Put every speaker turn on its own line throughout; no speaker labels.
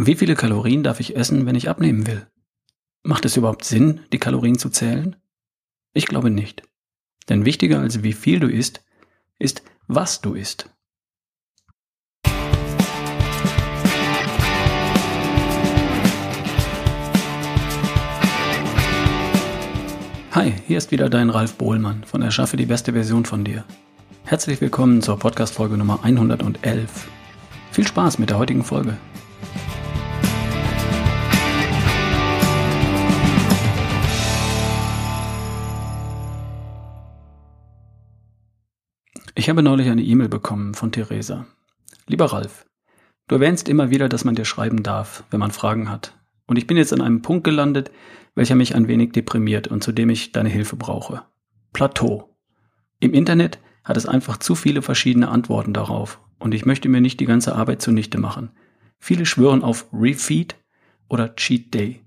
Wie viele Kalorien darf ich essen, wenn ich abnehmen will? Macht es überhaupt Sinn, die Kalorien zu zählen? Ich glaube nicht. Denn wichtiger als wie viel du isst, ist, was du isst. Hi, hier ist wieder dein Ralf Bohlmann von Erschaffe die beste Version von dir. Herzlich willkommen zur Podcast-Folge Nummer 111. Viel Spaß mit der heutigen Folge. Ich habe neulich eine E-Mail bekommen von Theresa. Lieber Ralf, du erwähnst immer wieder, dass man dir schreiben darf, wenn man Fragen hat. Und ich bin jetzt an einem Punkt gelandet, welcher mich ein wenig deprimiert und zu dem ich deine Hilfe brauche. Plateau. Im Internet hat es einfach zu viele verschiedene Antworten darauf und ich möchte mir nicht die ganze Arbeit zunichte machen. Viele schwören auf Refeed oder Cheat Day.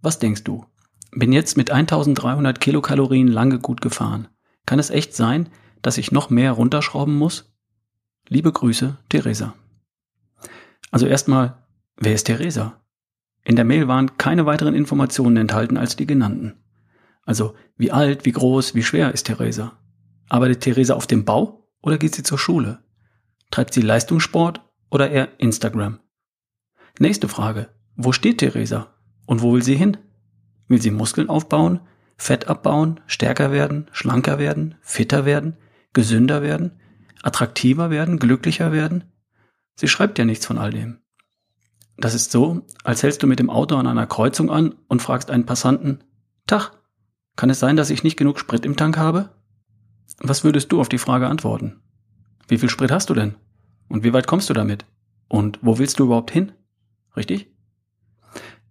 Was denkst du? Bin jetzt mit 1300 Kilokalorien lange gut gefahren. Kann es echt sein, dass ich noch mehr runterschrauben muss? Liebe Grüße, Theresa. Also erstmal, wer ist Theresa? In der Mail waren keine weiteren Informationen enthalten als die genannten. Also, wie alt, wie groß, wie schwer ist Theresa? Arbeitet Theresa auf dem Bau oder geht sie zur Schule? Treibt sie Leistungssport oder eher Instagram? Nächste Frage. Wo steht Theresa? Und wo will sie hin? Will sie Muskeln aufbauen, Fett abbauen, stärker werden, schlanker werden, fitter werden? Gesünder werden, attraktiver werden, glücklicher werden? Sie schreibt ja nichts von all dem. Das ist so, als hältst du mit dem Auto an einer Kreuzung an und fragst einen Passanten, Tach, kann es sein, dass ich nicht genug Sprit im Tank habe? Was würdest du auf die Frage antworten? Wie viel Sprit hast du denn? Und wie weit kommst du damit? Und wo willst du überhaupt hin? Richtig?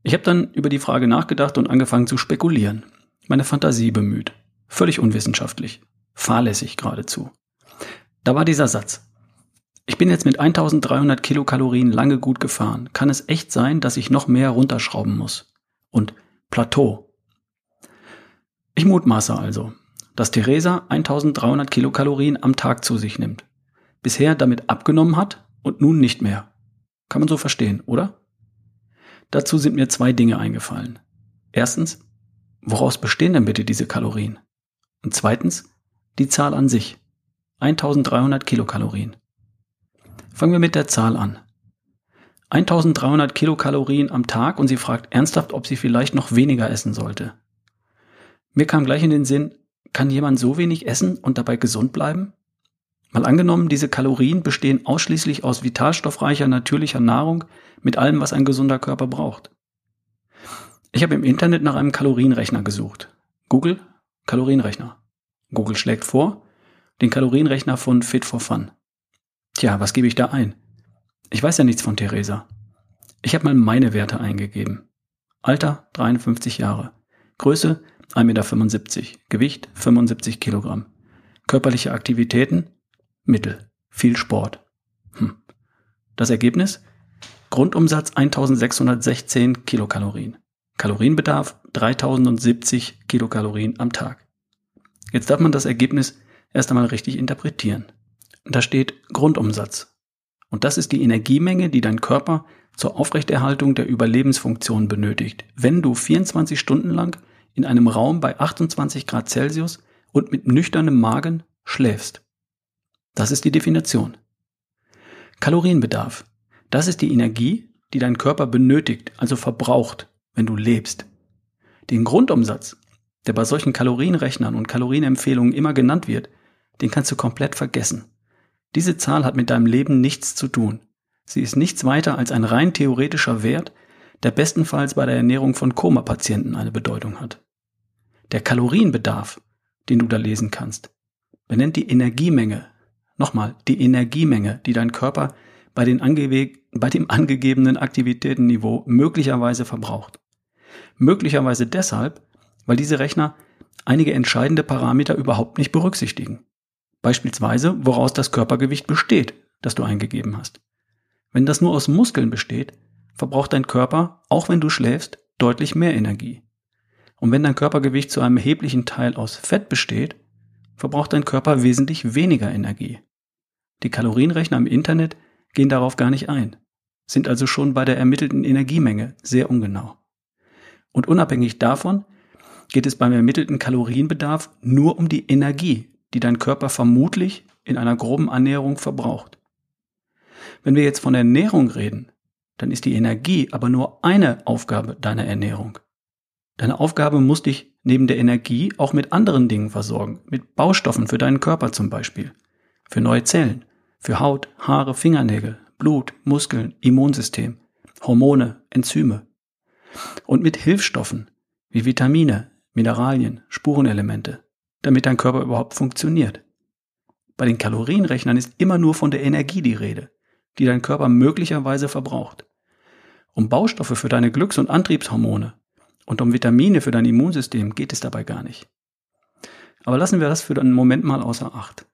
Ich habe dann über die Frage nachgedacht und angefangen zu spekulieren. Meine Fantasie bemüht. Völlig unwissenschaftlich fahrlässig geradezu. Da war dieser Satz. Ich bin jetzt mit 1300 Kilokalorien lange gut gefahren. Kann es echt sein, dass ich noch mehr runterschrauben muss? Und Plateau. Ich mutmaße also, dass Theresa 1300 Kilokalorien am Tag zu sich nimmt. Bisher damit abgenommen hat und nun nicht mehr. Kann man so verstehen, oder? Dazu sind mir zwei Dinge eingefallen. Erstens, woraus bestehen denn bitte diese Kalorien? Und zweitens, die Zahl an sich. 1300 Kilokalorien. Fangen wir mit der Zahl an. 1300 Kilokalorien am Tag und sie fragt ernsthaft, ob sie vielleicht noch weniger essen sollte. Mir kam gleich in den Sinn, kann jemand so wenig essen und dabei gesund bleiben? Mal angenommen, diese Kalorien bestehen ausschließlich aus vitalstoffreicher natürlicher Nahrung mit allem, was ein gesunder Körper braucht. Ich habe im Internet nach einem Kalorienrechner gesucht. Google Kalorienrechner. Google schlägt vor, den Kalorienrechner von Fit for Fun. Tja, was gebe ich da ein? Ich weiß ja nichts von Theresa. Ich habe mal meine Werte eingegeben. Alter 53 Jahre. Größe 1,75 Meter. Gewicht 75 Kilogramm. Körperliche Aktivitäten Mittel. Viel Sport. Hm. Das Ergebnis? Grundumsatz 1616 Kilokalorien. Kalorienbedarf 3070 Kilokalorien am Tag. Jetzt darf man das Ergebnis erst einmal richtig interpretieren. Da steht Grundumsatz. Und das ist die Energiemenge, die dein Körper zur Aufrechterhaltung der Überlebensfunktion benötigt, wenn du 24 Stunden lang in einem Raum bei 28 Grad Celsius und mit nüchternem Magen schläfst. Das ist die Definition. Kalorienbedarf. Das ist die Energie, die dein Körper benötigt, also verbraucht, wenn du lebst. Den Grundumsatz, der bei solchen Kalorienrechnern und Kalorienempfehlungen immer genannt wird, den kannst du komplett vergessen. Diese Zahl hat mit deinem Leben nichts zu tun. Sie ist nichts weiter als ein rein theoretischer Wert, der bestenfalls bei der Ernährung von Koma-Patienten eine Bedeutung hat. Der Kalorienbedarf, den du da lesen kannst, benennt die Energiemenge, nochmal, die Energiemenge, die dein Körper bei, den ange bei dem angegebenen Aktivitätenniveau möglicherweise verbraucht. Möglicherweise deshalb, weil diese Rechner einige entscheidende Parameter überhaupt nicht berücksichtigen. Beispielsweise, woraus das Körpergewicht besteht, das du eingegeben hast. Wenn das nur aus Muskeln besteht, verbraucht dein Körper, auch wenn du schläfst, deutlich mehr Energie. Und wenn dein Körpergewicht zu einem erheblichen Teil aus Fett besteht, verbraucht dein Körper wesentlich weniger Energie. Die Kalorienrechner im Internet gehen darauf gar nicht ein. sind also schon bei der ermittelten Energiemenge sehr ungenau. Und unabhängig davon geht es beim ermittelten Kalorienbedarf nur um die Energie, die dein Körper vermutlich in einer groben Annäherung verbraucht. Wenn wir jetzt von Ernährung reden, dann ist die Energie aber nur eine Aufgabe deiner Ernährung. Deine Aufgabe muss dich neben der Energie auch mit anderen Dingen versorgen, mit Baustoffen für deinen Körper zum Beispiel, für neue Zellen, für Haut, Haare, Fingernägel, Blut, Muskeln, Immunsystem, Hormone, Enzyme und mit Hilfsstoffen wie Vitamine, Mineralien, Spurenelemente, damit dein Körper überhaupt funktioniert. Bei den Kalorienrechnern ist immer nur von der Energie die Rede, die dein Körper möglicherweise verbraucht. Um Baustoffe für deine Glücks- und Antriebshormone und um Vitamine für dein Immunsystem geht es dabei gar nicht. Aber lassen wir das für einen Moment mal außer Acht.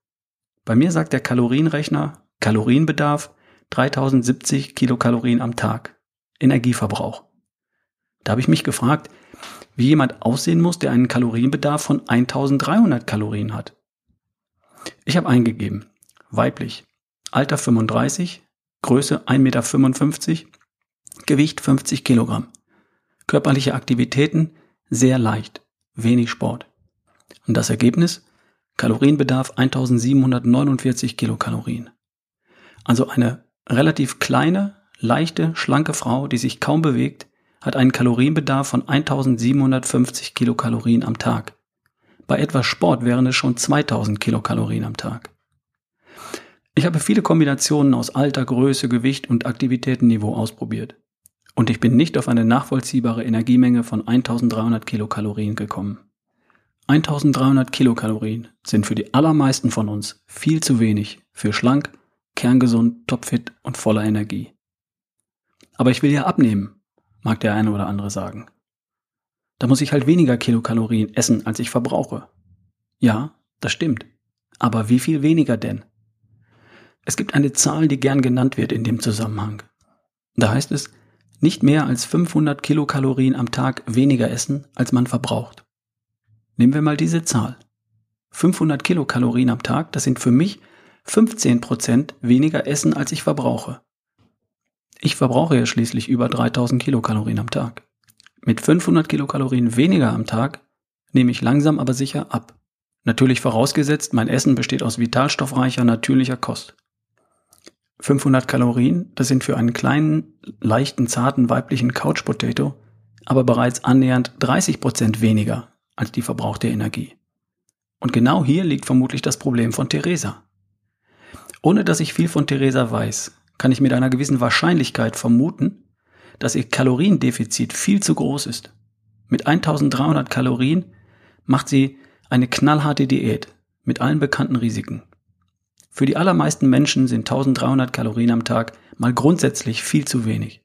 Bei mir sagt der Kalorienrechner Kalorienbedarf 3070 Kilokalorien am Tag. Energieverbrauch. Da habe ich mich gefragt, wie jemand aussehen muss, der einen Kalorienbedarf von 1300 Kalorien hat. Ich habe eingegeben, weiblich, Alter 35, Größe 1,55 Meter, Gewicht 50 Kilogramm. Körperliche Aktivitäten sehr leicht, wenig Sport. Und das Ergebnis? Kalorienbedarf 1749 Kilokalorien. Also eine relativ kleine, leichte, schlanke Frau, die sich kaum bewegt, hat einen Kalorienbedarf von 1750 Kilokalorien am Tag. Bei etwas Sport wären es schon 2000 Kilokalorien am Tag. Ich habe viele Kombinationen aus Alter, Größe, Gewicht und Aktivitätenniveau ausprobiert. Und ich bin nicht auf eine nachvollziehbare Energiemenge von 1300 Kilokalorien gekommen. 1300 Kilokalorien sind für die allermeisten von uns viel zu wenig für schlank, kerngesund, topfit und voller Energie. Aber ich will ja abnehmen, mag der eine oder andere sagen. Da muss ich halt weniger Kilokalorien essen, als ich verbrauche. Ja, das stimmt. Aber wie viel weniger denn? Es gibt eine Zahl, die gern genannt wird in dem Zusammenhang. Da heißt es, nicht mehr als 500 Kilokalorien am Tag weniger essen, als man verbraucht. Nehmen wir mal diese Zahl. 500 Kilokalorien am Tag, das sind für mich 15 Prozent weniger Essen, als ich verbrauche. Ich verbrauche ja schließlich über 3000 Kilokalorien am Tag. Mit 500 Kilokalorien weniger am Tag nehme ich langsam aber sicher ab. Natürlich vorausgesetzt, mein Essen besteht aus vitalstoffreicher, natürlicher Kost. 500 Kalorien, das sind für einen kleinen, leichten, zarten weiblichen Couch Potato aber bereits annähernd 30 Prozent weniger als die verbrauchte Energie. Und genau hier liegt vermutlich das Problem von Theresa. Ohne dass ich viel von Theresa weiß, kann ich mit einer gewissen Wahrscheinlichkeit vermuten, dass ihr Kaloriendefizit viel zu groß ist. Mit 1300 Kalorien macht sie eine knallharte Diät mit allen bekannten Risiken. Für die allermeisten Menschen sind 1300 Kalorien am Tag mal grundsätzlich viel zu wenig.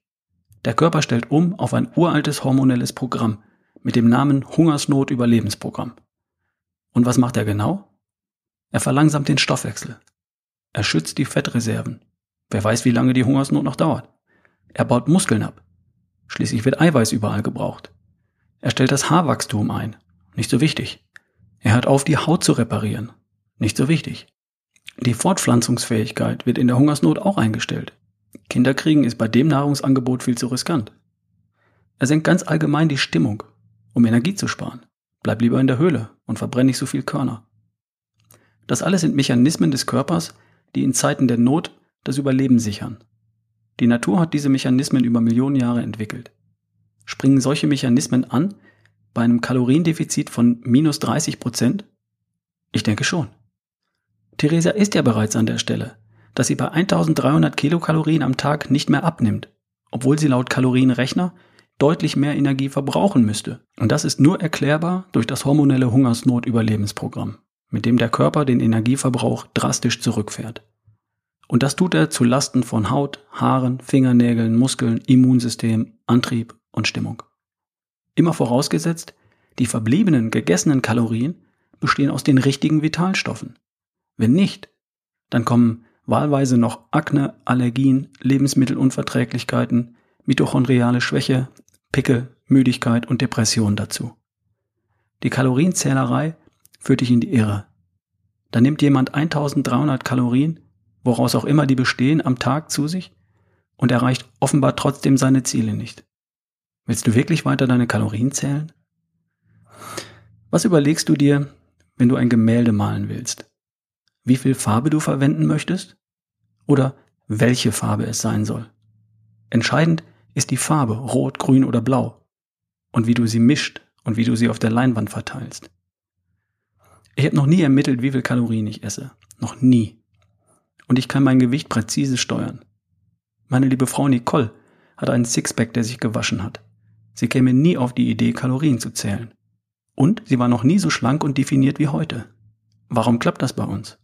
Der Körper stellt um auf ein uraltes hormonelles Programm mit dem Namen Hungersnot-Überlebensprogramm. Und was macht er genau? Er verlangsamt den Stoffwechsel. Er schützt die Fettreserven. Wer weiß, wie lange die Hungersnot noch dauert. Er baut Muskeln ab. Schließlich wird Eiweiß überall gebraucht. Er stellt das Haarwachstum ein. Nicht so wichtig. Er hört auf, die Haut zu reparieren. Nicht so wichtig. Die Fortpflanzungsfähigkeit wird in der Hungersnot auch eingestellt. Kinderkriegen ist bei dem Nahrungsangebot viel zu riskant. Er senkt ganz allgemein die Stimmung, um Energie zu sparen. Bleib lieber in der Höhle und verbrenne nicht so viel Körner. Das alles sind Mechanismen des Körpers, die in Zeiten der Not das Überleben sichern. Die Natur hat diese Mechanismen über Millionen Jahre entwickelt. Springen solche Mechanismen an bei einem Kaloriendefizit von minus 30 Prozent? Ich denke schon. Theresa ist ja bereits an der Stelle, dass sie bei 1300 Kilokalorien am Tag nicht mehr abnimmt, obwohl sie laut Kalorienrechner deutlich mehr Energie verbrauchen müsste. Und das ist nur erklärbar durch das hormonelle Hungersnot-Überlebensprogramm, mit dem der Körper den Energieverbrauch drastisch zurückfährt. Und das tut er zu Lasten von Haut, Haaren, Fingernägeln, Muskeln, Immunsystem, Antrieb und Stimmung. Immer vorausgesetzt, die verbliebenen gegessenen Kalorien bestehen aus den richtigen Vitalstoffen. Wenn nicht, dann kommen wahlweise noch Akne, Allergien, Lebensmittelunverträglichkeiten, mitochondriale Schwäche, Pickel, Müdigkeit und Depression dazu. Die Kalorienzählerei führt dich in die Irre. Da nimmt jemand 1300 Kalorien woraus auch immer die bestehen, am Tag zu sich und erreicht offenbar trotzdem seine Ziele nicht. Willst du wirklich weiter deine Kalorien zählen? Was überlegst du dir, wenn du ein Gemälde malen willst? Wie viel Farbe du verwenden möchtest? Oder welche Farbe es sein soll? Entscheidend ist die Farbe, rot, grün oder blau. Und wie du sie mischt und wie du sie auf der Leinwand verteilst. Ich habe noch nie ermittelt, wie viel Kalorien ich esse. Noch nie. Und ich kann mein Gewicht präzise steuern. Meine liebe Frau Nicole hat einen Sixpack, der sich gewaschen hat. Sie käme nie auf die Idee, Kalorien zu zählen. Und sie war noch nie so schlank und definiert wie heute. Warum klappt das bei uns?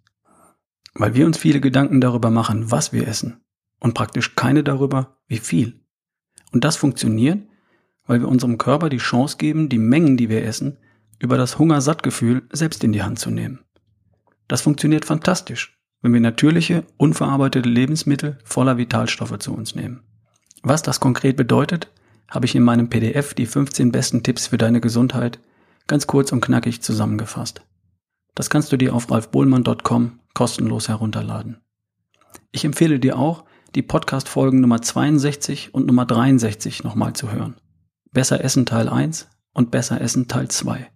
Weil wir uns viele Gedanken darüber machen, was wir essen und praktisch keine darüber, wie viel. Und das funktioniert, weil wir unserem Körper die Chance geben, die Mengen, die wir essen, über das Hungersattgefühl selbst in die Hand zu nehmen. Das funktioniert fantastisch, wenn wir natürliche, unverarbeitete Lebensmittel voller Vitalstoffe zu uns nehmen. Was das konkret bedeutet, habe ich in meinem PDF die 15 besten Tipps für deine Gesundheit ganz kurz und knackig zusammengefasst. Das kannst du dir auf ralfbohlmann.com kostenlos herunterladen. Ich empfehle dir auch, die Podcast-Folgen Nummer 62 und Nummer 63 nochmal zu hören. Besser Essen Teil 1 und Besser Essen Teil 2.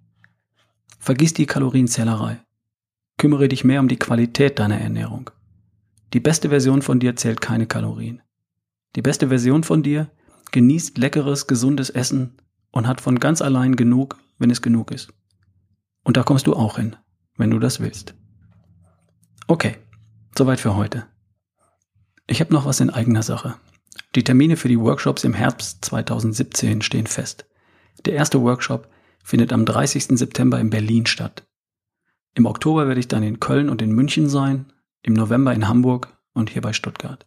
Vergiss die Kalorienzählerei. Kümmere dich mehr um die Qualität deiner Ernährung. Die beste Version von dir zählt keine Kalorien. Die beste Version von dir genießt leckeres, gesundes Essen und hat von ganz allein genug, wenn es genug ist. Und da kommst du auch hin, wenn du das willst. Okay, soweit für heute. Ich habe noch was in eigener Sache. Die Termine für die Workshops im Herbst 2017 stehen fest. Der erste Workshop findet am 30. September in Berlin statt. Im Oktober werde ich dann in Köln und in München sein, im November in Hamburg und hier bei Stuttgart.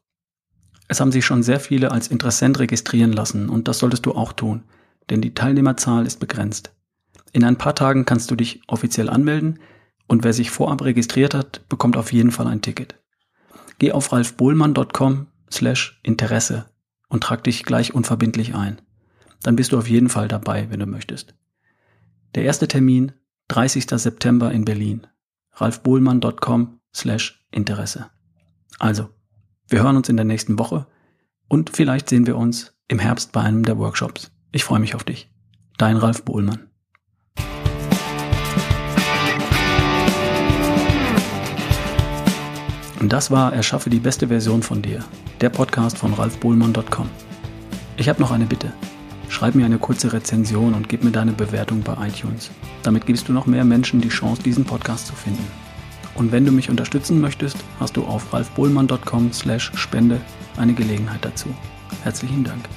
Es haben sich schon sehr viele als Interessent registrieren lassen und das solltest du auch tun, denn die Teilnehmerzahl ist begrenzt. In ein paar Tagen kannst du dich offiziell anmelden und wer sich vorab registriert hat, bekommt auf jeden Fall ein Ticket. Geh auf ralfbohlmann.com slash Interesse und trag dich gleich unverbindlich ein. Dann bist du auf jeden Fall dabei, wenn du möchtest. Der erste Termin 30. September in Berlin. ralfbohlmann.com slash Interesse. Also, wir hören uns in der nächsten Woche und vielleicht sehen wir uns im Herbst bei einem der Workshops. Ich freue mich auf dich. Dein Ralf Bohlmann. Und das war Erschaffe die beste Version von dir, der Podcast von ralfbohlmann.com. Ich habe noch eine Bitte. Schreib mir eine kurze Rezension und gib mir deine Bewertung bei iTunes. Damit gibst du noch mehr Menschen die Chance, diesen Podcast zu finden. Und wenn du mich unterstützen möchtest, hast du auf ralfbohlmann.com slash Spende eine Gelegenheit dazu. Herzlichen Dank.